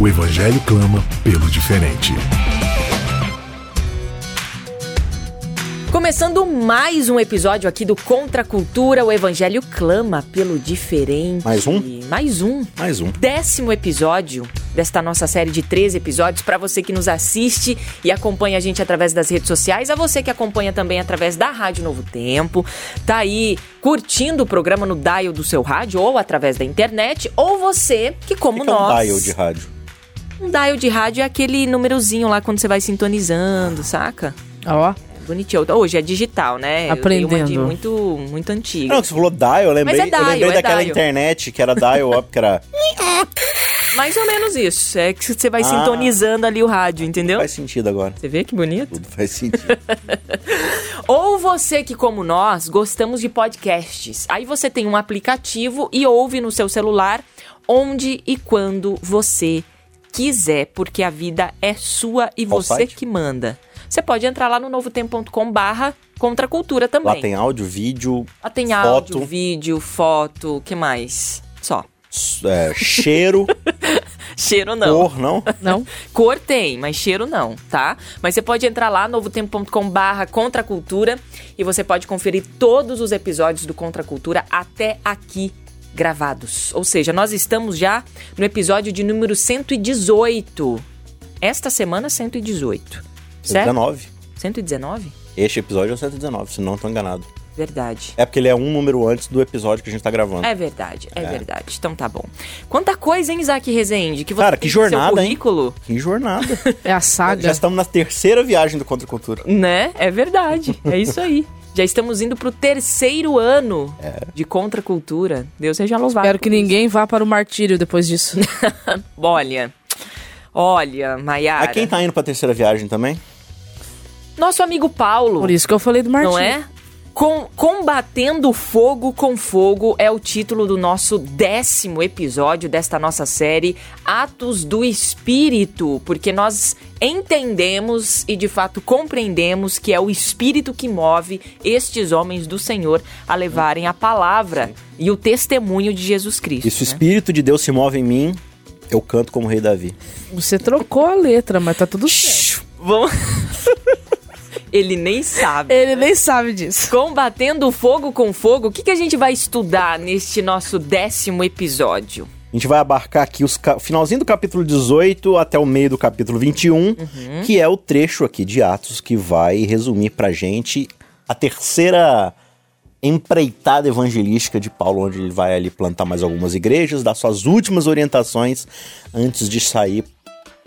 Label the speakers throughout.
Speaker 1: o Evangelho clama pelo diferente.
Speaker 2: Começando mais um episódio aqui do Contra a Cultura, o Evangelho clama pelo diferente.
Speaker 3: Mais um?
Speaker 2: Mais um.
Speaker 3: Mais um.
Speaker 2: Décimo episódio desta nossa série de 13 episódios para você que nos assiste e acompanha a gente através das redes sociais, a você que acompanha também através da Rádio Novo Tempo, tá aí curtindo o programa no dial do seu rádio ou através da internet, ou você que como
Speaker 3: que
Speaker 2: nós...
Speaker 3: É um dial de rádio.
Speaker 2: Um dial de rádio é aquele númerozinho lá quando você vai sintonizando, saca?
Speaker 4: Ó.
Speaker 2: Bonitinho. Hoje é digital, né?
Speaker 4: Aprendendo.
Speaker 2: Eu dei uma de muito, muito antiga.
Speaker 3: Não, você falou dial, eu lembrei,
Speaker 2: Mas é dial,
Speaker 3: eu lembrei
Speaker 2: é
Speaker 3: daquela
Speaker 2: dial.
Speaker 3: internet que era dial up, que era.
Speaker 2: Mais ou menos isso. É que você vai
Speaker 3: Ah.
Speaker 2: sintonizando ali o rádio, entendeu?
Speaker 3: Faz sentido agora.
Speaker 2: Você vê que bonito?
Speaker 3: Tudo faz sentido.
Speaker 2: Ou você que, como nós, gostamos de podcasts. Aí você tem um aplicativo e ouve no seu celular onde e quando você quiser, porque a vida é sua e
Speaker 3: Qual
Speaker 2: você
Speaker 3: site?
Speaker 2: que manda. Você pode entrar lá no novotempo.com barra contra a cultura também.
Speaker 3: Lá tem áudio, vídeo,
Speaker 2: Lá tem
Speaker 3: foto,
Speaker 2: áudio, vídeo, foto, o que mais? Só.
Speaker 3: é, cheiro,
Speaker 2: Cheiro não.
Speaker 3: cor, não?
Speaker 4: Não?
Speaker 2: Cor tem, mas cheiro não, tá? Mas você pode entrar lá, novotempo.com barra Contra a Cultura, e você pode conferir todos os episódios do Contra a Cultura até aqui gravados. Ou seja, nós estamos já no episódio de número 118. Esta semana, 118. Certo?
Speaker 3: 119.
Speaker 2: 119?
Speaker 3: Este episódio é o 119, se não tô enganado.
Speaker 2: Verdade.
Speaker 3: É porque ele é um número antes do episódio que a gente tá gravando.
Speaker 2: É verdade, é, verdade. Então tá bom. Quanta coisa, hein, Isaac Rezende? Que você
Speaker 3: Cara,
Speaker 2: tem
Speaker 3: que jornada, hein?
Speaker 2: currículo,
Speaker 3: Que jornada.
Speaker 4: É a
Speaker 3: Já
Speaker 4: saga.
Speaker 3: estamos na terceira viagem do Contra Cultura.
Speaker 2: Né? É verdade. É isso aí. Já estamos indo pro terceiro ano
Speaker 3: É.
Speaker 2: de contracultura. Deus seja louvado.
Speaker 4: Espero que
Speaker 2: isso.
Speaker 4: ninguém vá para o martírio depois disso.
Speaker 2: Olha. Olha, Maiara.
Speaker 3: A quem tá indo pra terceira viagem também?
Speaker 2: Nosso amigo Paulo.
Speaker 4: Por isso que eu falei do martírio.
Speaker 2: Não é? Com, Combatendo Fogo com Fogo é o título do nosso décimo episódio desta nossa série Atos do Espírito, porque nós entendemos e de fato compreendemos que é o Espírito que move estes homens do Senhor a levarem a palavra e o testemunho de Jesus Cristo.
Speaker 3: E se o
Speaker 2: né?
Speaker 3: Espírito de Deus se move em mim, eu canto como rei Davi.
Speaker 4: Você trocou a letra, mas tá tudo certo.
Speaker 2: Vamos. Ele nem sabe.
Speaker 4: Ele nem sabe disso.
Speaker 2: Combatendo fogo com fogo, o que, que a gente vai estudar neste nosso décimo episódio?
Speaker 3: A gente vai abarcar aqui os o finalzinho do capítulo 18 até o meio do capítulo 21, que é o trecho aqui de Atos que vai resumir pra gente a terceira empreitada evangelística de Paulo, onde ele vai ali plantar mais algumas igrejas, dar suas últimas orientações antes de sair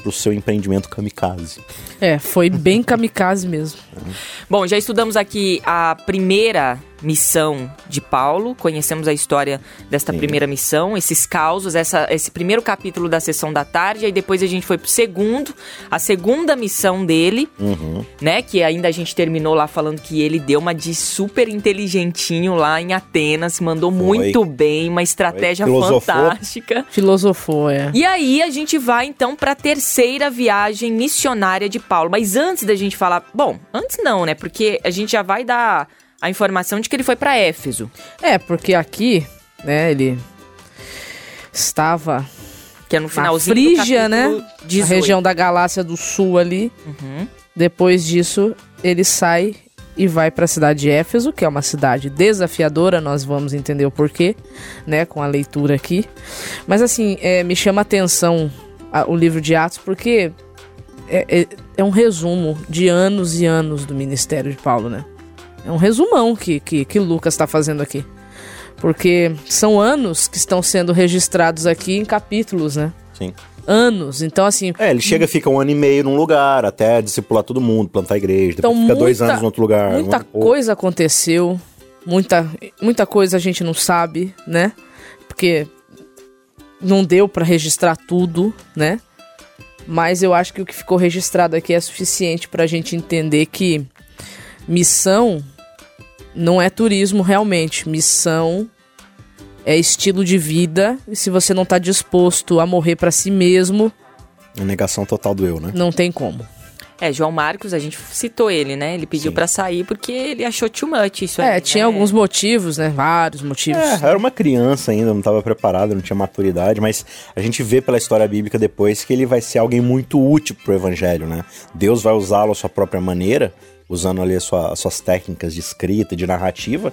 Speaker 3: pro seu empreendimento kamikaze.
Speaker 4: É, foi bem kamikaze mesmo.
Speaker 2: Bom, já estudamos aqui a primeira missão de Paulo, conhecemos a história desta
Speaker 3: Sim.
Speaker 2: primeira missão, esses causos, essa, esse primeiro capítulo da sessão da tarde, aí depois a gente foi pro segundo, a segunda missão dele,
Speaker 3: Uhum.
Speaker 2: né? Que ainda a gente terminou lá falando que ele deu uma de super inteligentinho lá em Atenas, mandou muito bem, uma estratégia
Speaker 3: Filosofou.
Speaker 2: fantástica.
Speaker 4: Filosofou, é.
Speaker 2: E aí a gente vai então para a terceira viagem missionária de Paulo. Mas antes da gente falar, bom, antes não, né? Porque a gente já vai dar a informação de que ele foi para Éfeso.
Speaker 4: É, porque aqui, né, ele estava
Speaker 2: Que é no
Speaker 4: na
Speaker 2: finalzinho
Speaker 4: Frígia,
Speaker 2: do
Speaker 4: né?
Speaker 2: capítulo 18.
Speaker 4: Na região da Galácia do Sul ali.
Speaker 2: Uhum.
Speaker 4: Depois disso, ele sai e vai para a cidade de Éfeso, que é uma cidade desafiadora, nós vamos entender o porquê, né, com a leitura aqui. Mas assim, é, me chama a atenção a- o livro de Atos, porque é, é- é um resumo de anos e anos do ministério de Paulo, né? É um resumão que, que, que Lucas está fazendo aqui. Porque são anos que estão sendo registrados aqui em capítulos, né?
Speaker 3: Sim.
Speaker 4: Anos. Então, assim,
Speaker 3: É, ele chega, fica um ano e meio num lugar, até discipular todo mundo, plantar igreja, depois
Speaker 4: Então,
Speaker 3: fica dois
Speaker 4: muita-
Speaker 3: anos em outro lugar.
Speaker 4: Muita
Speaker 3: um pouco.
Speaker 4: coisa aconteceu, muita, muita coisa a gente não sabe, né? Porque não deu pra registrar tudo, né? Mas eu acho que o que ficou registrado aqui é suficiente para a gente entender que missão não é turismo realmente. Missão é estilo de vida. E se você não está disposto a morrer para si mesmo,
Speaker 3: A negação total do eu, né?
Speaker 4: não tem como.
Speaker 2: É, João Marcos, a gente citou ele, né? Ele pediu pra sair porque ele achou too much isso
Speaker 4: É,
Speaker 2: aí,
Speaker 4: tinha
Speaker 2: né?
Speaker 4: alguns motivos, né? Vários motivos.
Speaker 3: É, era uma criança ainda, não estava preparado, não tinha maturidade, mas a gente vê pela história bíblica depois que ele vai ser alguém muito útil pro evangelho, né? Deus vai usá-lo à sua própria maneira, usando ali sua- as suas técnicas de escrita, de narrativa.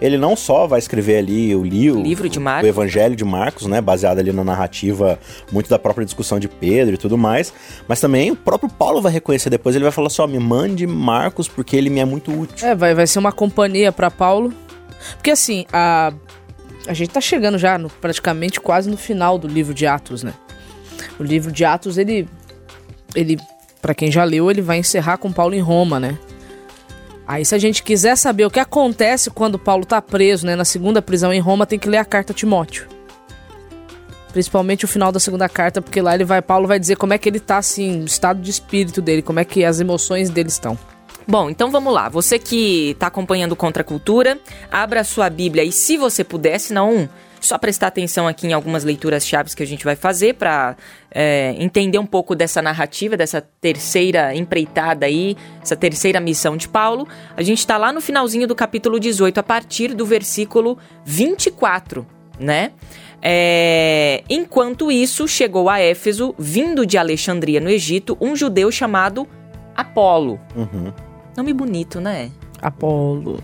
Speaker 3: Ele não só vai escrever ali o livro,
Speaker 2: Livro de Marcos.
Speaker 3: o Evangelho de Marcos, né, baseado ali na narrativa muito da própria discussão de Pedro e tudo mais, mas também o próprio Paulo vai reconhecer depois, ele vai falar assim, ó, me mande Marcos porque ele me é muito útil.
Speaker 4: É, vai, vai ser uma companhia pra Paulo. Porque assim, a, a gente tá chegando já no- praticamente quase no final do livro de Atos, né? O livro de Atos, ele. Ele, para quem já leu, ele vai encerrar com Paulo em Roma, né? Aí, se a gente quiser saber o que acontece quando Paulo tá preso, né, na segunda prisão em Roma, tem que ler a carta a Timóteo. Principalmente o final da segunda carta, porque lá ele vai, Paulo vai dizer como é que ele tá, assim, o estado de espírito dele, como é que as emoções dele estão.
Speaker 2: Bom, então vamos lá. Você que está acompanhando Contra a Cultura, abra sua Bíblia e se você puder, se não, só prestar atenção aqui em algumas leituras chaves que a gente vai fazer para entender um pouco dessa narrativa, dessa terceira empreitada aí, essa terceira missão de Paulo. A gente está lá no finalzinho do capítulo 18, a partir do versículo 24, né? É, enquanto isso, chegou a Éfeso, vindo de Alexandria no Egito, um judeu chamado Apolo.
Speaker 3: Uhum.
Speaker 2: Nome bonito, né?
Speaker 4: Apolo.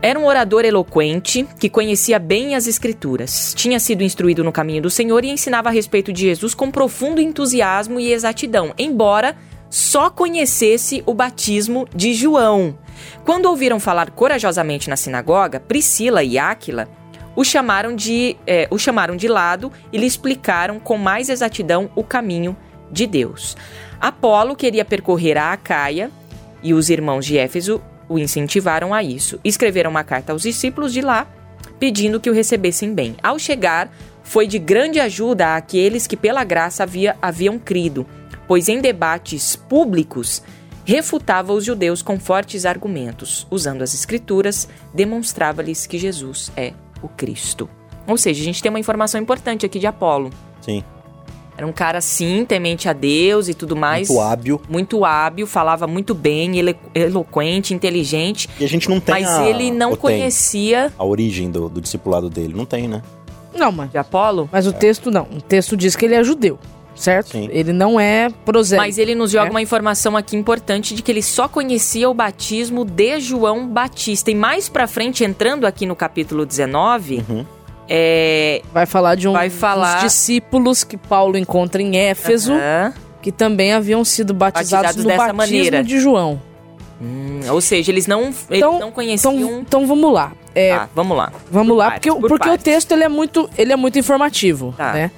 Speaker 2: Era um orador eloquente que conhecia bem as Escrituras. Tinha sido instruído no caminho do Senhor e ensinava a respeito de Jesus com profundo entusiasmo e exatidão, embora só conhecesse o batismo de João. Quando ouviram falar corajosamente na sinagoga, Priscila e Áquila o chamaram de, eh, o chamaram de lado e lhe explicaram com mais exatidão o caminho de Deus. Apolo queria percorrer a Acaia e os irmãos de Éfeso o incentivaram a isso. Escreveram uma carta aos discípulos de lá, pedindo que o recebessem bem. Ao chegar, foi de grande ajuda àqueles que pela graça havia, haviam crido, pois em debates públicos refutava os judeus com fortes argumentos. Usando as escrituras, demonstrava-lhes que Jesus é o Cristo. Ou seja, a gente tem uma informação importante aqui de Apolo.
Speaker 3: Sim,
Speaker 2: Era um cara, sim, temente a Deus e tudo mais.
Speaker 3: muito hábil.
Speaker 2: Muito hábil, falava muito bem, ele- eloquente, inteligente.
Speaker 3: E a gente não tem
Speaker 2: Mas
Speaker 3: a,
Speaker 2: ele não
Speaker 3: ou tem
Speaker 2: conhecia
Speaker 3: a origem do, do discipulado dele. Não tem, né?
Speaker 4: Não, mas,
Speaker 2: de Apolo.
Speaker 4: mas o texto não. O texto diz que ele é judeu, certo?
Speaker 3: Sim.
Speaker 4: Ele não é prosélito.
Speaker 2: Mas ele nos joga
Speaker 4: É.
Speaker 2: uma informação aqui importante de que ele só conhecia o batismo de João Batista. E mais pra frente, entrando aqui no capítulo 19,
Speaker 3: Uhum.
Speaker 2: É.
Speaker 4: Vai falar de um
Speaker 2: Vai falar-
Speaker 4: dos discípulos que Paulo encontra em Éfeso, que também haviam sido batizados,
Speaker 2: Batizados
Speaker 4: no
Speaker 2: dessa
Speaker 4: batismo
Speaker 2: maneira.
Speaker 4: de João.
Speaker 2: Hum, ou seja, eles não, eles
Speaker 4: Então-
Speaker 2: não conheciam.
Speaker 4: Então, então vamos lá. É,
Speaker 2: Ah, vamos lá.
Speaker 4: Vamos
Speaker 2: Por
Speaker 4: lá,
Speaker 2: partes,
Speaker 4: porque, o-
Speaker 2: por
Speaker 4: porque o texto ele é muito, ele é muito informativo,
Speaker 2: Tá.
Speaker 4: né?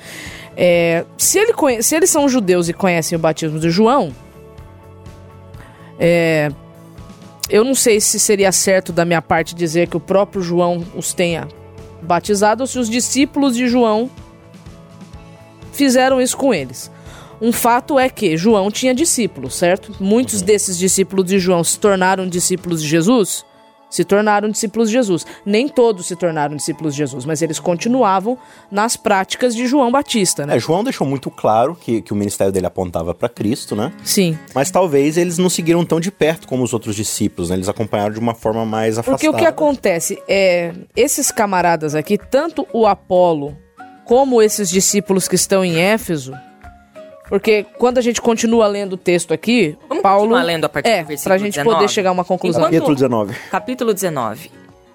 Speaker 4: É, se, ele conhe- se eles são judeus e conhecem o batismo de João, é, eu não sei se seria certo da minha parte dizer que o próprio João os tenha batizado ou se os discípulos de João fizeram isso com eles. Um fato é que João tinha discípulos, certo? Muitos desses discípulos de João se tornaram discípulos de Jesus. Se tornaram discípulos de Jesus. Nem todos se tornaram discípulos de Jesus, mas eles continuavam nas práticas de João Batista, né?
Speaker 3: É, João deixou muito claro que, que o ministério dele apontava para Cristo, né?
Speaker 4: Sim.
Speaker 3: Mas talvez eles não seguiram tão de perto como os outros discípulos, né? Eles acompanharam de uma forma mais afastada.
Speaker 4: Porque o que acontece é, esses camaradas aqui, tanto o Apolo como esses discípulos que estão em Éfeso, porque quando a gente continua lendo o texto aqui,
Speaker 2: Vamos
Speaker 4: Paulo
Speaker 2: lendo a partir
Speaker 4: é,
Speaker 2: do versículo
Speaker 4: pra gente
Speaker 2: 19?
Speaker 4: poder chegar a uma conclusão.
Speaker 2: Enquanto-
Speaker 3: Capítulo 19.
Speaker 2: Capítulo 19.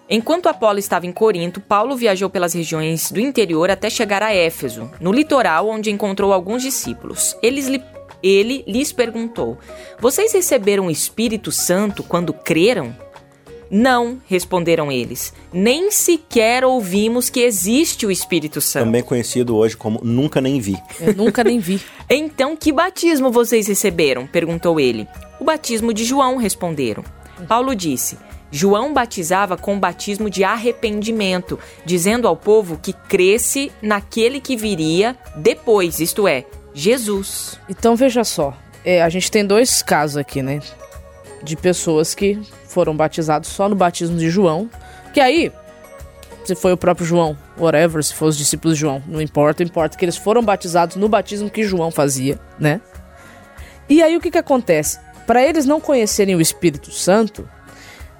Speaker 2: Enquanto Apolo estava em Corinto, Paulo viajou pelas regiões do interior até chegar a Éfeso, no litoral, onde encontrou alguns discípulos. Eles lhe- ele lhes perguntou: Vocês receberam o Espírito Santo quando creram? Não, responderam eles. Nem sequer ouvimos que existe o Espírito Santo.
Speaker 3: Também conhecido hoje como Nunca Nem Vi.
Speaker 4: Eu nunca nem vi.
Speaker 2: Então, que batismo vocês receberam? perguntou ele. O batismo de João, responderam. Paulo disse: João batizava com o batismo de arrependimento, dizendo ao povo que cresce naquele que viria depois, isto é, Jesus.
Speaker 4: Então veja só, é, a gente tem dois casos aqui, né? De pessoas que foram batizados só no batismo de João. Que aí, se foi o próprio João, whatever, se for os discípulos de João, não importa, importa que eles foram batizados no batismo que João fazia, né? E aí o que que acontece? Para eles não conhecerem o Espírito Santo,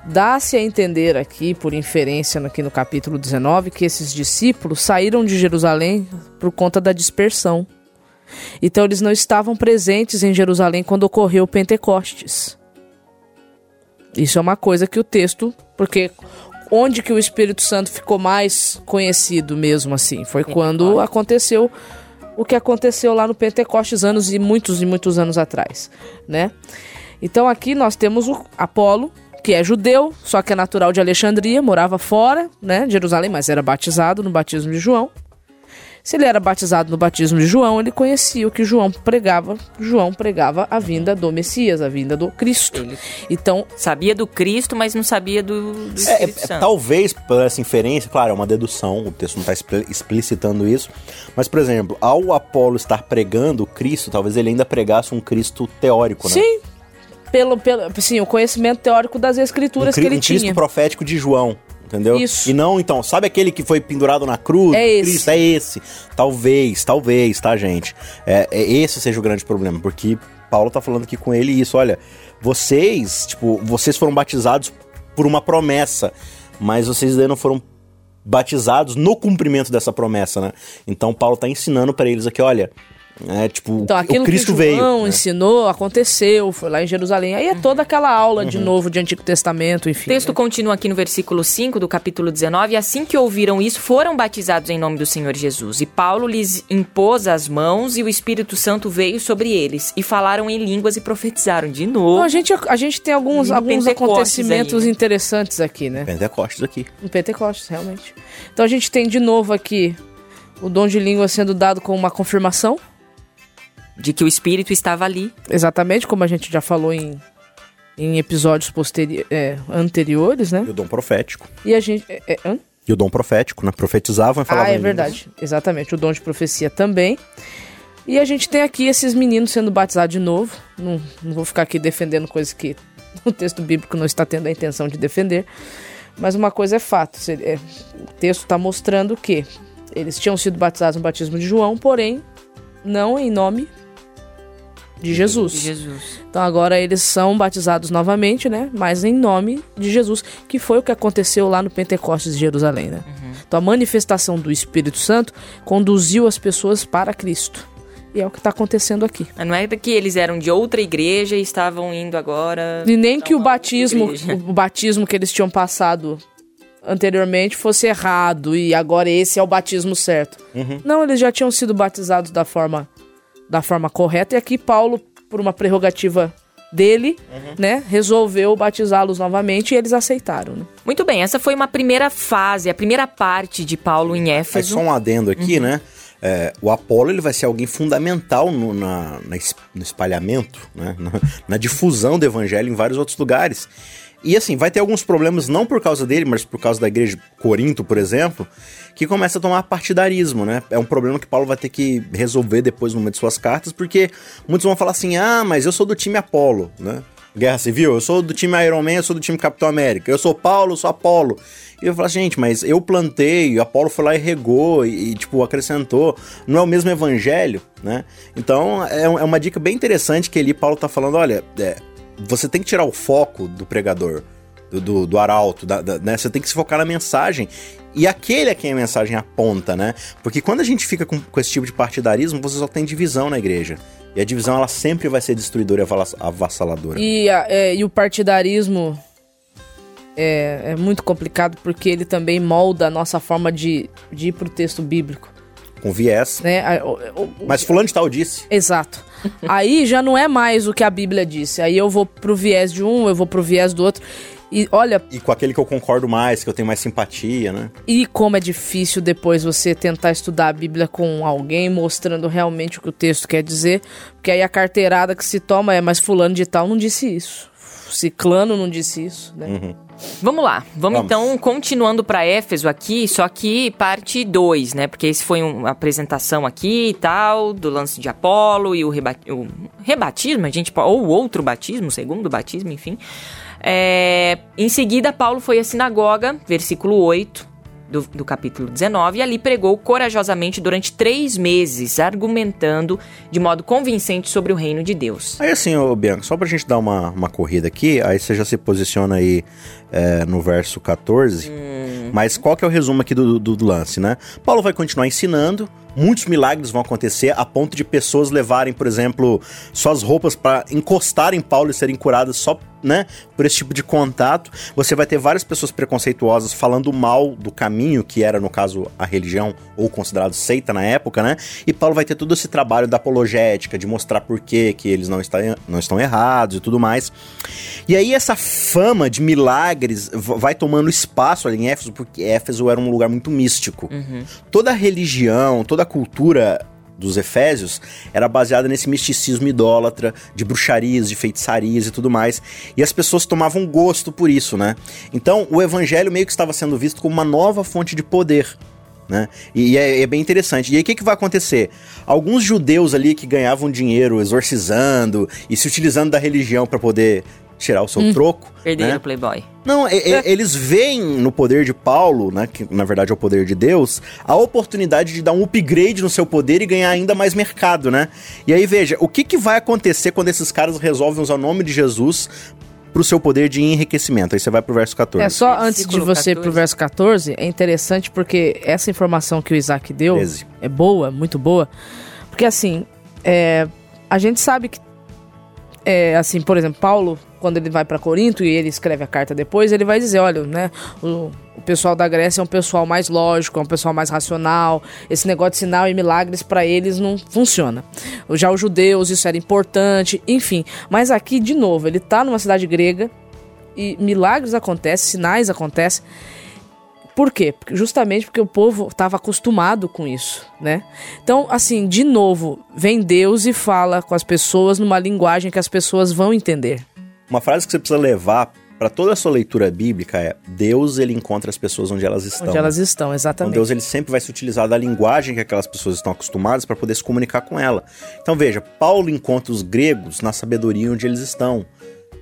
Speaker 4: dá-se a entender aqui, por inferência aqui no capítulo 19, que esses discípulos saíram de Jerusalém por conta da dispersão. Então eles não estavam presentes em Jerusalém quando ocorreu o Pentecostes. Isso é uma coisa que o texto, porque onde que o Espírito Santo ficou mais conhecido mesmo assim, foi quando aconteceu o que aconteceu lá no Pentecostes anos e muitos e muitos anos atrás, né? Então aqui nós temos o Apolo, que é judeu, só que é natural de Alexandria, morava fora, né, de Jerusalém, mas era batizado no batismo de João. Se ele era batizado no batismo de João, ele conhecia o que João pregava. João pregava a vinda do Messias, a vinda do Cristo.
Speaker 2: Ele
Speaker 4: Então,
Speaker 2: sabia do Cristo, mas não sabia do, do
Speaker 3: É, é,
Speaker 2: Santo.
Speaker 3: talvez por essa inferência, claro, é uma dedução, o texto não está explicitando isso, mas, por exemplo, ao Apolo estar pregando o Cristo, talvez ele ainda pregasse um Cristo teórico, né?
Speaker 4: sim, pelo, pelo, sim, o conhecimento teórico das
Speaker 3: um,
Speaker 4: escrituras
Speaker 3: cri-
Speaker 4: que ele
Speaker 3: um Cristo
Speaker 4: tinha.
Speaker 3: profético de João. Entendeu?
Speaker 4: Isso.
Speaker 3: E não, então, sabe aquele que foi pendurado na cruz?
Speaker 4: É esse.
Speaker 3: Cristo, é esse. Talvez, talvez, tá, gente? É, é esse seja o grande problema, porque Paulo tá falando aqui com ele isso, olha, vocês, tipo, vocês foram batizados por uma promessa, mas vocês ainda não foram batizados no cumprimento dessa promessa, né? Então Paulo tá ensinando pra eles aqui, olha, é tipo,
Speaker 4: Então, aquilo
Speaker 3: o Cristo
Speaker 4: que João
Speaker 3: veio. né?
Speaker 4: ensinou, aconteceu, foi lá em Jerusalém. Aí é toda aquela aula
Speaker 3: Uhum.
Speaker 4: de novo de Antigo Testamento, enfim.
Speaker 2: O texto
Speaker 4: né?
Speaker 2: continua aqui no versículo 5 do capítulo 19. E assim que ouviram isso, foram batizados em nome do Senhor Jesus. E Paulo lhes impôs as mãos e o Espírito Santo veio sobre eles. E falaram em línguas e profetizaram de novo.
Speaker 4: Então, a, gente, a gente tem alguns, alguns acontecimentos
Speaker 2: aí, né?
Speaker 4: interessantes aqui, né?
Speaker 3: Pentecostes aqui.
Speaker 4: No Pentecostes, realmente. Então a gente tem de novo aqui o dom de língua sendo dado com uma confirmação.
Speaker 2: De que o Espírito estava ali.
Speaker 4: Exatamente, como a gente já falou em, em episódios posteri é, anteriores, né?
Speaker 3: E o dom profético.
Speaker 4: E a gente. É, é, hã?
Speaker 3: E o dom profético, né? Profetizavam e falavam
Speaker 4: Ah, é verdade. Exatamente, o dom de profecia também. E a gente tem aqui esses meninos sendo batizados de novo. Não, não vou ficar aqui defendendo coisas que o texto bíblico não está tendo a intenção de defender. Mas uma coisa é fato: se- é, o texto está mostrando que eles tinham sido batizados no batismo de João, porém não em nome de Jesus.
Speaker 2: De Jesus.
Speaker 4: Então agora eles são batizados novamente, né? Mas em nome de Jesus, que foi o que aconteceu lá no Pentecostes de Jerusalém, né? Então a manifestação do Espírito Santo conduziu as pessoas para Cristo. E é o que está acontecendo aqui.
Speaker 2: Mas Não é que eles eram de outra igreja e estavam indo agora.
Speaker 4: E nem que o batismo, o batismo que eles tinham passado anteriormente fosse errado e agora esse é o batismo certo. Não, eles já tinham sido batizados da forma da forma correta e aqui Paulo, por uma prerrogativa dele, né, resolveu batizá-los novamente e eles aceitaram. Né?
Speaker 2: Muito bem, essa foi uma primeira fase, a primeira parte de Paulo em
Speaker 3: Aí
Speaker 2: Éfeso.
Speaker 3: só um adendo aqui, né? É, o Apolo ele vai ser alguém fundamental no, na, na es- no espalhamento, né? na, na difusão do evangelho em vários outros lugares. E assim, vai ter alguns problemas, não por causa dele, mas por causa da igreja Corinto, por exemplo, que começa a tomar partidarismo, né? É um problema que Paulo vai ter que resolver depois numa de suas cartas, porque muitos vão falar assim: ah, mas eu sou do time Apolo, né? Guerra Civil, eu sou do time Iron Man, eu sou do time Capitão América, eu sou Paulo, eu sou Apolo. E eu falo, gente, mas eu plantei, Apolo foi lá e regou e, e, tipo, acrescentou. Não é o mesmo evangelho, né? Então, é, é uma dica bem interessante que ali Paulo tá falando, olha, é, você tem que tirar o foco do pregador, do, do, do arauto, da- da- né? Você tem que se focar na mensagem. E aquele a quem a mensagem aponta, né? Porque quando a gente fica com, com esse tipo de partidarismo, você só tem divisão na igreja. E a divisão, ela sempre vai ser destruidora e avassaladora.
Speaker 4: E, a- é, e o partidarismo é, é muito complicado porque ele também molda a nossa forma de, de ir pro texto bíblico.
Speaker 3: Com viés.
Speaker 4: Né? A- o- o-
Speaker 3: Mas fulano de tal disse.
Speaker 4: Exato. Aí já não é mais o que a Bíblia disse. Aí eu vou pro viés de um, eu vou pro viés do outro. E olha,
Speaker 3: E com aquele que eu concordo mais, que eu tenho mais simpatia, né?
Speaker 4: e como é difícil depois você tentar estudar a Bíblia com alguém mostrando realmente o que o texto quer dizer. Porque aí a carteirada que se toma é, mas fulano de tal não disse isso. Ciclano não disse isso, né?
Speaker 3: Uhum.
Speaker 2: Vamos lá, vamos,
Speaker 3: Vamos.
Speaker 2: então continuando para Éfeso aqui, só que parte 2, né? Porque esse foi uma apresentação aqui e tal, do lance de Apolo e o, reba o rebatismo, a gente ou outro batismo, segundo batismo, enfim. É, em seguida, Paulo foi à sinagoga, versículo 8 do, do capítulo 19, e ali pregou corajosamente durante três meses, argumentando de modo convincente sobre o reino de Deus.
Speaker 3: Aí assim, ô Bianca, só pra gente dar uma, uma corrida aqui, aí você já se posiciona aí é, no verso 14. Mas qual que é o resumo aqui do, do- do lance, né? Paulo vai continuar ensinando, muitos milagres vão acontecer a ponto de pessoas levarem, por exemplo, suas roupas para encostar em Paulo e serem curadas só, né, por esse tipo de contato. Você vai ter várias pessoas preconceituosas falando mal do caminho, que era, no caso, a religião ou considerado seita na época, né? E Paulo vai ter todo esse trabalho da apologética, de mostrar por que que eles não, está, não estão errados e tudo mais. E aí essa fama de milagres vai tomando espaço ali em Éfeso, porque Éfeso era um lugar muito místico. Toda a religião, toda a cultura dos Efésios era baseada nesse misticismo idólatra, de bruxarias, de feitiçarias e tudo mais. E as pessoas tomavam gosto por isso, né? Então o evangelho meio que estava sendo visto como uma nova fonte de poder. Né? E é, é bem interessante. E aí o que, que vai acontecer? Alguns judeus ali que ganhavam dinheiro exorcizando e se utilizando da religião para poder tirar o seu troco.
Speaker 2: Perderam
Speaker 3: né?
Speaker 2: o Playboy.
Speaker 3: Não, e- e- eles veem no poder de Paulo, né, que na verdade é o poder de Deus, a oportunidade de dar um upgrade no seu poder e ganhar ainda mais mercado, né? E aí veja, o que, que vai acontecer quando esses caras resolvem usar o nome de Jesus pro seu poder de enriquecimento? Aí você vai pro verso 14.
Speaker 4: É só antes de você ir pro
Speaker 2: 14.
Speaker 4: verso 14, é interessante porque essa informação que o Isaac deu
Speaker 3: 13.
Speaker 4: é boa, muito boa. Porque assim, é, a gente sabe que, é, assim, por exemplo, Paulo, quando ele vai para Corinto e ele escreve a carta depois, ele vai dizer, olha, né, o, o pessoal da Grécia é um pessoal mais lógico, é um pessoal mais racional. Esse negócio de sinal e milagres para eles não funciona. Já os judeus isso era importante, enfim. Mas aqui de novo, ele tá numa cidade grega e milagres acontecem, sinais acontecem. Por quê? Justamente porque o povo estava acostumado com isso, né? Então, assim, de novo, vem Deus e fala com as pessoas numa linguagem que as pessoas vão entender.
Speaker 3: Uma frase que você precisa levar para toda a sua leitura bíblica é: Deus ele encontra as pessoas onde elas estão.
Speaker 4: Onde elas estão,
Speaker 3: Então
Speaker 4: exatamente.
Speaker 3: Deus ele sempre vai se utilizar da linguagem que aquelas pessoas estão acostumadas para poder se comunicar com ela. Então veja, Paulo encontra os gregos na sabedoria onde eles estão.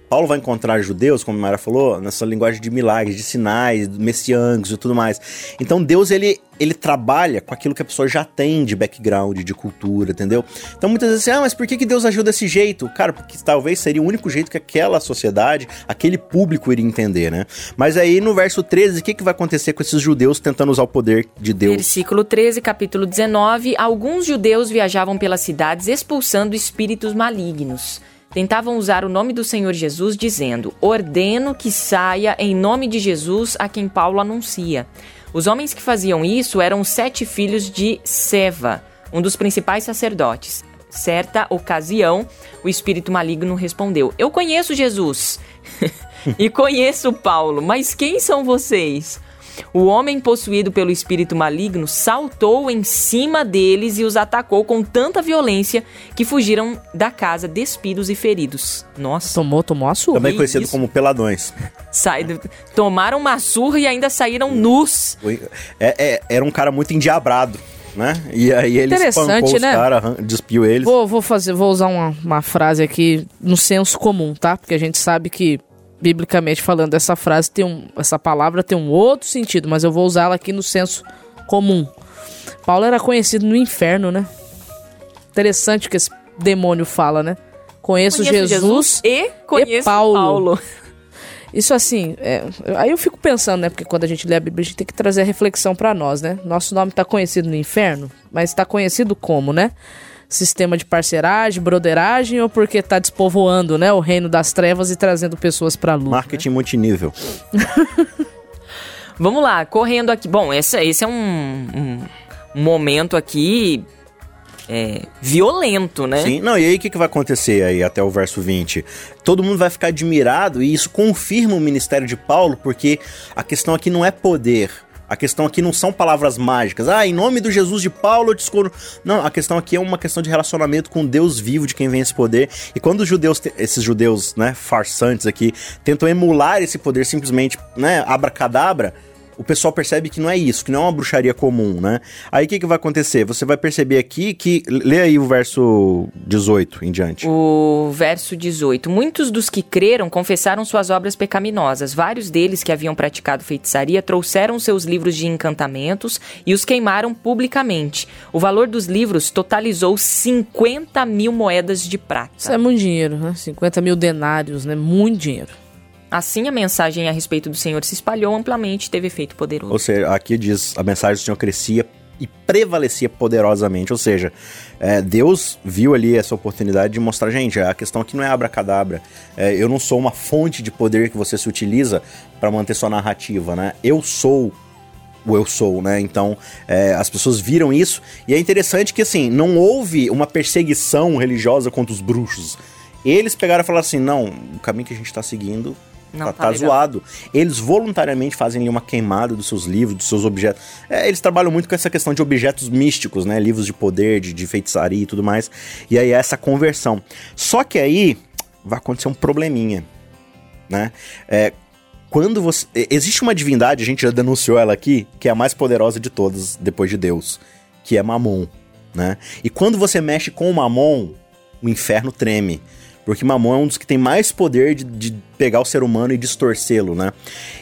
Speaker 3: Paulo vai encontrar judeus, como a Mara falou, nessa linguagem de milagres, de sinais, messiânicos e tudo mais. Então Deus ele, ele trabalha com aquilo que a pessoa já tem de background, de cultura, entendeu? Então muitas vezes, assim, ah, mas por que, que Deus agiu desse jeito? Cara, porque talvez seria o único jeito que aquela sociedade, aquele público iria entender, né? Mas aí no verso 13, o que, que vai acontecer com esses judeus tentando usar o poder de Deus?
Speaker 2: Versículo 13, capítulo 19. Alguns judeus viajavam pelas cidades expulsando espíritos malignos. Tentavam usar o nome do Senhor Jesus, dizendo: Ordeno que saia em nome de Jesus a quem Paulo anuncia. Os homens que faziam isso eram os sete filhos de Seva, um dos principais sacerdotes. Certa ocasião, o espírito maligno respondeu: Eu conheço Jesus e conheço Paulo, mas quem são vocês? O homem possuído pelo espírito maligno saltou em cima deles e os atacou com tanta violência que fugiram da casa despidos e feridos. Nossa,
Speaker 4: Tomou, tomou a surra.
Speaker 3: Também conhecido
Speaker 2: isso?
Speaker 3: como peladões.
Speaker 2: sai, tomaram uma surra e ainda saíram nus.
Speaker 3: É, é- era um cara muito endiabrado, né? E aí ele espancou os
Speaker 4: né?
Speaker 3: caras, arran- despiu eles.
Speaker 4: Vou, vou fazer, vou usar uma, uma frase aqui no senso comum, tá? Porque a gente sabe que, biblicamente falando, essa frase tem um. Essa palavra tem um outro sentido, mas eu vou usá-la aqui no senso comum. Paulo era conhecido no inferno, né? Interessante o que esse demônio fala, né? Conheço,
Speaker 2: Conheço
Speaker 4: Jesus.
Speaker 2: e conheço
Speaker 4: Paulo.
Speaker 2: Paulo.
Speaker 4: Isso assim, é, aí eu fico pensando, né? Porque quando a gente lê a Bíblia, a gente tem que trazer a reflexão pra nós, né? Nosso nome tá conhecido no inferno, mas tá conhecido como, né? Sistema de parceragem, broderagem ou porque tá despovoando, né? O reino das trevas e trazendo pessoas pra luz.
Speaker 3: Marketing multinível.
Speaker 2: Vamos lá, correndo aqui. Bom, essa, esse é um, um- um momento aqui é, violento, né?
Speaker 3: Sim, não, e aí o que, que vai acontecer aí até o verso 20? Todo mundo vai ficar admirado e isso confirma o ministério de Paulo, porque a questão aqui não é poder. A questão aqui não são palavras mágicas. Ah, em nome do Jesus de Paulo eu te. Não, a questão aqui é uma questão de relacionamento com Deus vivo, de quem vem esse poder. E quando os judeus, esses judeus, né, farsantes aqui, tentam emular esse poder simplesmente, né, abracadabra, o pessoal percebe que não é isso, que não é uma bruxaria comum, né? Aí o que, que vai acontecer? Você vai perceber aqui que. Lê aí o verso 18 em diante.
Speaker 2: O verso 18. Muitos dos que creram confessaram suas obras pecaminosas. Vários deles que haviam praticado feitiçaria trouxeram seus livros de encantamentos e os queimaram publicamente. O valor dos livros totalizou 50 mil moedas de prata.
Speaker 4: Isso é muito dinheiro, né? 50 mil denários, né? Muito dinheiro.
Speaker 2: Assim, a mensagem a respeito do Senhor se espalhou amplamente e teve efeito poderoso.
Speaker 3: Ou seja, aqui diz: a mensagem do Senhor crescia e prevalecia poderosamente. Ou seja, é, Deus viu ali essa oportunidade de mostrar, gente, a questão aqui não é abracadabra. É, eu não sou uma fonte de poder que você se utiliza para manter sua narrativa, né? Eu sou o eu sou, né? Então, é, as pessoas viram isso. E é interessante que, assim, não houve uma perseguição religiosa contra os bruxos. Eles pegaram e falaram assim: não, o caminho que a gente está seguindo não, tá, tá, tá zoado. Eles voluntariamente fazem ali uma queimada dos seus livros, dos seus objetos. É, eles trabalham muito com essa questão de objetos místicos, né? Livros de poder, de, de feitiçaria e tudo mais. E aí é essa conversão. Só que aí vai acontecer um probleminha, né? É, quando você. Existe uma divindade, a gente já denunciou ela aqui, que é a mais poderosa de todas depois de Deus, que é Mamon, né? E quando você mexe com o Mamon, o inferno treme. Porque Mamon é um dos que tem mais poder de, de pegar o ser humano e distorcê-lo, né?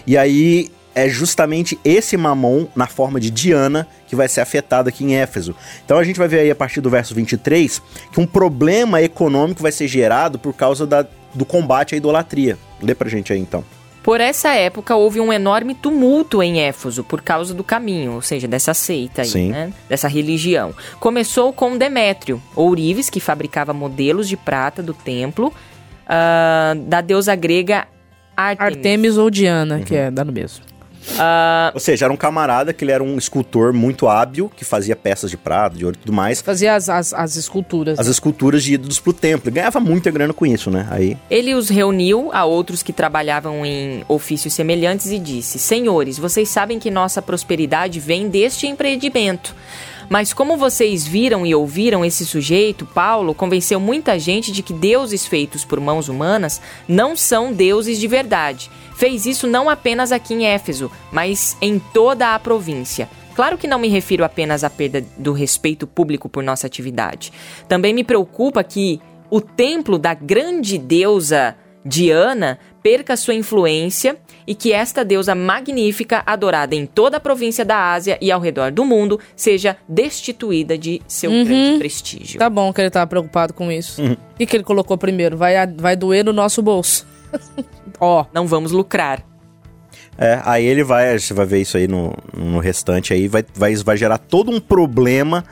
Speaker 3: E aí é justamente esse Mamon, na forma de Diana, que vai ser afetado aqui em Éfeso. Então a gente vai ver aí a partir do verso 23 que um problema econômico vai ser gerado por causa da, do combate à idolatria. Lê pra gente aí então.
Speaker 2: Por essa época houve um enorme tumulto em Éfeso por causa do caminho, ou seja, dessa seita aí, né? dessa religião. Começou com Demétrio, ourives que fabricava modelos de prata do templo uh, da deusa grega Artemis.
Speaker 4: Artemis ou Diana, uhum. que é dá no mesmo.
Speaker 3: Uh... Ou seja, era um camarada que ele era um escultor muito hábil, que fazia peças de prata, de ouro e tudo mais.
Speaker 4: Fazia as, as, as esculturas.
Speaker 3: As esculturas de ídolos pro templo. E ganhava muita grana com isso, né? Aí.
Speaker 2: Ele os reuniu a outros que trabalhavam em ofícios semelhantes e disse: Senhores, vocês sabem que nossa prosperidade vem deste empreendimento. Mas como vocês viram e ouviram esse sujeito, Paulo convenceu muita gente de que deuses feitos por mãos humanas não são deuses de verdade. Fez isso não apenas aqui em Éfeso, mas em toda a província. Claro que não me refiro apenas à perda do respeito público por nossa atividade. Também me preocupa que o templo da grande deusa Diana perca sua influência e que esta deusa magnífica, adorada em toda a província da Ásia e ao redor do mundo, seja destituída de seu uhum. grande prestígio.
Speaker 4: Tá bom que ele tava preocupado com isso. Uhum. O que ele colocou primeiro? Vai, vai doer no nosso bolso.
Speaker 2: Ó. oh. Não vamos lucrar.
Speaker 3: É, aí ele vai, você vai ver isso aí no, no restante aí, vai, vai, vai gerar todo um problema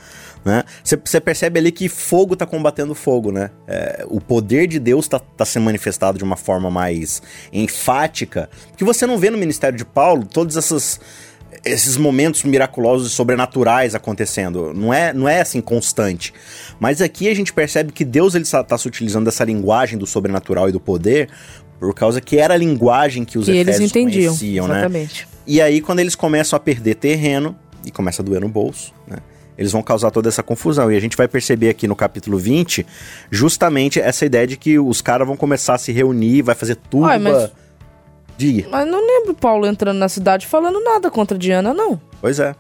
Speaker 3: né? Você percebe ali que fogo está combatendo fogo, né? É, o poder de Deus está tá sendo manifestado de uma forma mais enfática, que você não vê no ministério de Paulo todos essas, esses momentos miraculosos e sobrenaturais acontecendo. Não é, não é assim constante. Mas aqui a gente percebe que Deus ele está se utilizando dessa linguagem do sobrenatural e do poder por causa que era a linguagem que os que
Speaker 4: eles entendiam,
Speaker 3: conheciam, né? exatamente. né? E aí quando eles começam a perder terreno e começa a doer no bolso, né? Eles vão causar toda essa confusão. E a gente vai perceber aqui no capítulo 20 justamente essa ideia de que os caras vão começar a se reunir, vai fazer. Ai, mas...
Speaker 4: Diga. Mas não lembro Paulo entrando na cidade falando nada contra Diana, não.
Speaker 3: Pois é.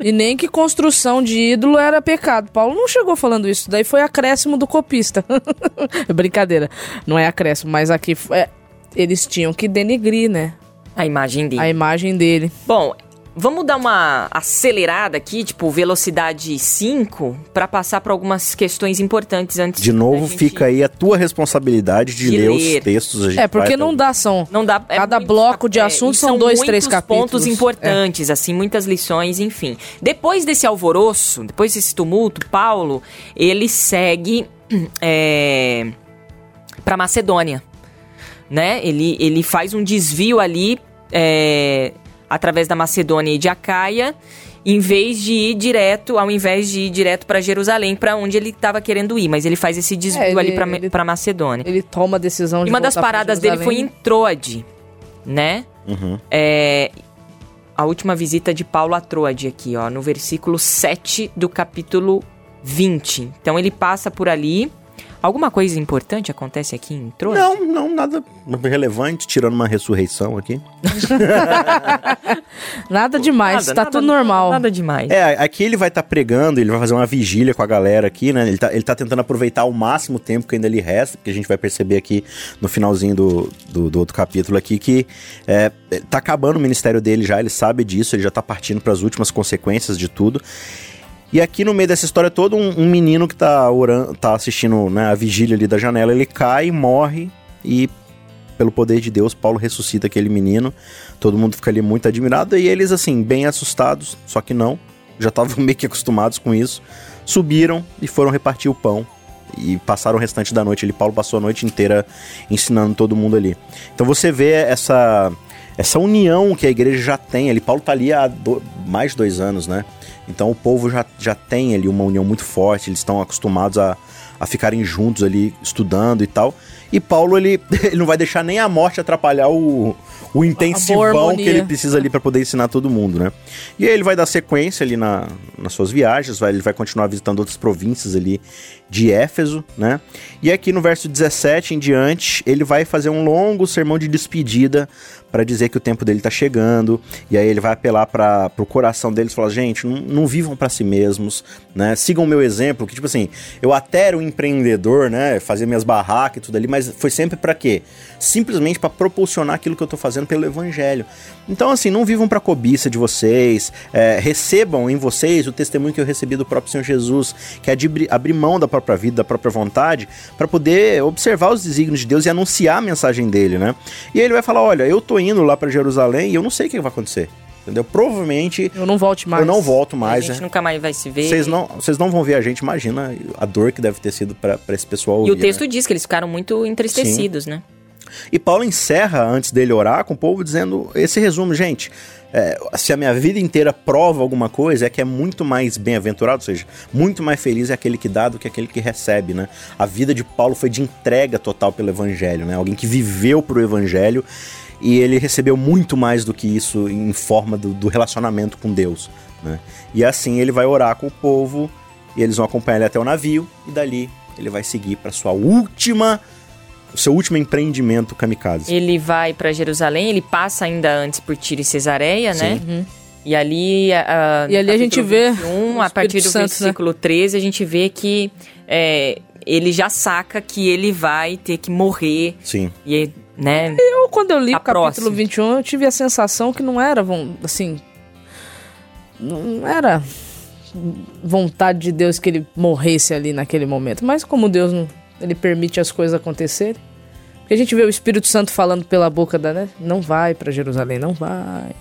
Speaker 4: e nem que construção de ídolo era pecado. Paulo não chegou falando isso. Daí foi acréscimo do copista. Brincadeira. Não é acréscimo, mas aqui é, eles tinham que denegrir, né?
Speaker 2: A imagem dele.
Speaker 4: A imagem dele.
Speaker 2: Bom, Vamos dar uma acelerada aqui, tipo velocidade 5, para passar para algumas questões importantes antes
Speaker 3: de novo. Gente... Fica aí a tua responsabilidade de, de ler, ler, os textos.
Speaker 4: é porque não dá são. Não dá. É cada bloco de é, assunto são, dois, três capítulos.
Speaker 2: pontos importantes, é. assim, muitas lições, enfim. Depois desse alvoroço, depois desse tumulto, Paulo ele segue é, para Macedônia, né? Ele ele faz um desvio ali. É, através da Macedônia e de Acaia, em vez de ir direto, ao invés de ir direto para Jerusalém, para onde ele estava querendo ir, mas ele faz esse desvio é, ele, ali para Macedônia.
Speaker 4: Ele toma a decisão de
Speaker 2: E uma das paradas dele foi em Troade, né? Uhum. É, a última visita de Paulo a Troade aqui, ó, no versículo 7 do capítulo 20. Então ele passa por ali. Alguma coisa importante acontece aqui em Troade?
Speaker 3: Não, não, nada relevante, tirando uma ressurreição aqui.
Speaker 4: nada demais,
Speaker 2: Nada,
Speaker 4: tá
Speaker 2: nada-
Speaker 4: tudo normal.
Speaker 2: Nada demais.
Speaker 3: É, aqui ele vai estar pregando, ele vai fazer uma vigília com a galera aqui, né? Ele tá, ele tá tentando aproveitar ao máximo o tempo que ainda lhe resta, porque a gente vai perceber aqui no finalzinho do, do, do outro capítulo aqui que é, tá acabando o ministério dele já, ele sabe disso, ele já tá partindo para as últimas consequências de tudo. E aqui no meio dessa história toda, um, um menino que tá, orando, tá assistindo né, a vigília ali da janela, ele cai, morre e pelo poder de Deus, Paulo ressuscita aquele menino. Todo mundo fica ali muito admirado e eles, assim, bem assustados, só que não, já estavam meio que acostumados com isso. Subiram e foram repartir o pão e passaram o restante da noite ali. Paulo passou a noite inteira ensinando todo mundo ali. Então você vê essa essa união que a igreja já tem ali. Paulo tá ali há do- mais de dois anos, né? Então o povo já, já tem ali uma união muito forte, eles estão acostumados a, a ficarem juntos ali, estudando e tal. E Paulo, ele, ele não vai deixar nem a morte atrapalhar o, o intensivão que ele precisa ali para poder ensinar todo mundo, né? E aí ele vai dar sequência ali na, nas suas viagens, vai, ele vai continuar visitando outras províncias ali de Éfeso, né? E aqui no verso 17 em diante, ele vai fazer um longo sermão de despedida para dizer que o tempo dele tá chegando, e aí ele vai apelar para o coração deles e falar: gente, não, não vivam para si mesmos, né? Sigam o meu exemplo, que tipo assim, eu até era um empreendedor, né? Fazia minhas barracas e tudo ali, mas foi sempre para quê? Simplesmente para proporcionar aquilo que eu tô fazendo pelo evangelho. Então, assim, não vivam para cobiça de vocês, é, recebam em vocês o testemunho que eu recebi do próprio Senhor Jesus, que é de abrir- mão da própria vida, da própria vontade, para poder observar os desígnios de Deus e anunciar a mensagem dele, né? E aí ele vai falar: olha, eu tô indo lá para Jerusalém e eu não sei o que vai acontecer. Entendeu? Provavelmente
Speaker 4: Eu não volte mais.
Speaker 3: eu não volto
Speaker 2: a
Speaker 3: mais,
Speaker 2: gente
Speaker 3: né?
Speaker 2: nunca mais vai se ver.
Speaker 3: Vocês não, vocês não vão ver a gente, imagina a dor que deve ter sido para esse pessoal
Speaker 2: E
Speaker 3: ouvir.
Speaker 2: o texto
Speaker 3: né?
Speaker 2: diz que eles ficaram muito entristecidos, né?
Speaker 3: E Paulo encerra antes dele orar com o povo dizendo esse resumo, gente. é, se a minha vida inteira prova alguma coisa, é que é muito mais bem-aventurado, ou seja, muito mais feliz é aquele que dá do que aquele que recebe, né? A vida de Paulo foi de entrega total pelo evangelho, né? Alguém que viveu pro evangelho e ele recebeu muito mais do que isso em forma do, do relacionamento com Deus, né? E assim ele vai orar com o povo e eles vão acompanhar ele até o navio e dali ele vai seguir para sua última o seu último empreendimento kamikaze.
Speaker 2: Ele vai pra Jerusalém, ele passa ainda antes por Tiro e Cesareia, né?
Speaker 4: Uhum.
Speaker 2: E ali, a,
Speaker 4: E ali a gente vê
Speaker 2: um,
Speaker 4: o
Speaker 2: a partir do
Speaker 4: Santo, né?
Speaker 2: versículo 13, a gente vê que é, ele já saca que ele vai ter que morrer.
Speaker 3: Sim.
Speaker 2: E, né?
Speaker 4: Eu, quando eu li o capítulo
Speaker 2: próximo.
Speaker 4: 21, eu tive a sensação que não era, assim. Não era vontade de Deus que ele morresse ali naquele momento. Mas como Deus não, ele permite as coisas acontecerem. Porque a gente vê o Espírito Santo falando pela boca da, né? Não vai pra Jerusalém, não vai.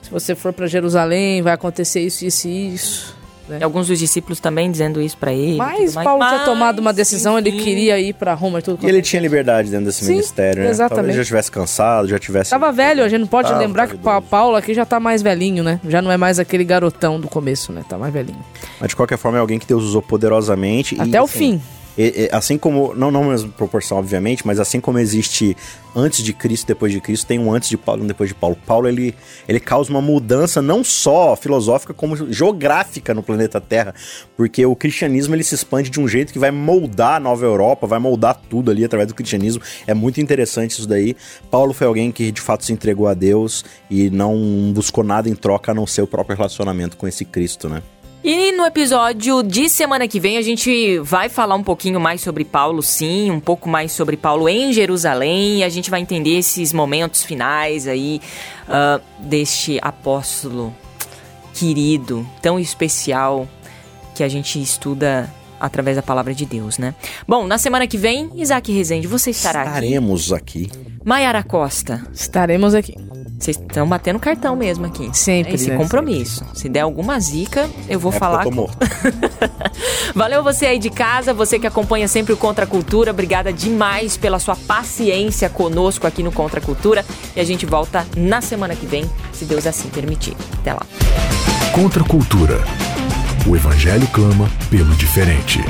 Speaker 4: Se você for pra Jerusalém, vai acontecer isso, isso e isso.
Speaker 2: E alguns dos discípulos também dizendo isso pra ele.
Speaker 4: Mas
Speaker 2: mais.
Speaker 4: Paulo tinha tomado uma decisão, ele
Speaker 2: enfim,
Speaker 4: queria ir pra Roma e tudo.
Speaker 3: E ele tinha liberdade dentro desse
Speaker 4: Sim,
Speaker 3: ministério, né?
Speaker 4: exatamente.
Speaker 3: Talvez já tivesse cansado, já tivesse.
Speaker 4: Tava velho, a gente não pode
Speaker 3: Tava,
Speaker 4: lembrar
Speaker 3: tava
Speaker 4: que. Paulo aqui já tá mais velhinho, né? Já não é mais aquele garotão do começo, né? Tá mais velhinho.
Speaker 3: Mas de qualquer forma é alguém que Deus usou poderosamente. e,
Speaker 4: Até o
Speaker 3: assim,
Speaker 4: fim.
Speaker 3: E- e- assim como, não na mesma proporção, obviamente, mas assim como existe antes de Cristo depois de Cristo, tem um antes de Paulo e um depois de Paulo. Paulo, ele, ele causa uma mudança não só filosófica, como geográfica no planeta Terra, porque o cristianismo ele se expande de um jeito que vai moldar a nova Europa, vai moldar tudo ali através do cristianismo. É muito interessante isso daí. Paulo foi alguém que de fato se entregou a Deus e não buscou nada em troca a não ser o próprio relacionamento com esse Cristo, né?
Speaker 2: E no episódio de semana que vem a gente vai falar um pouquinho mais sobre Paulo, sim, um pouco mais sobre Paulo em Jerusalém. E a gente vai entender esses momentos finais aí ah, deste apóstolo querido, tão especial que a gente estuda através da palavra de Deus, né? Bom, na semana que vem, Isaac Rezende, você estará aqui.
Speaker 3: Estaremos aqui.
Speaker 2: Maiara Costa,
Speaker 4: Estaremos aqui.
Speaker 2: Vocês estão batendo cartão mesmo aqui.
Speaker 4: Sempre,
Speaker 2: Esse
Speaker 4: né?
Speaker 2: compromisso. Se der alguma zica, eu vou
Speaker 3: É
Speaker 2: falar
Speaker 3: eu tô morto.
Speaker 2: Valeu você aí de casa, você que acompanha sempre o Contra a Cultura. Obrigada demais pela sua paciência conosco aqui no Contra a Cultura. E a gente volta na semana que vem, se Deus assim permitir. Até lá.
Speaker 1: Contra a cultura. O evangelho clama pelo diferente.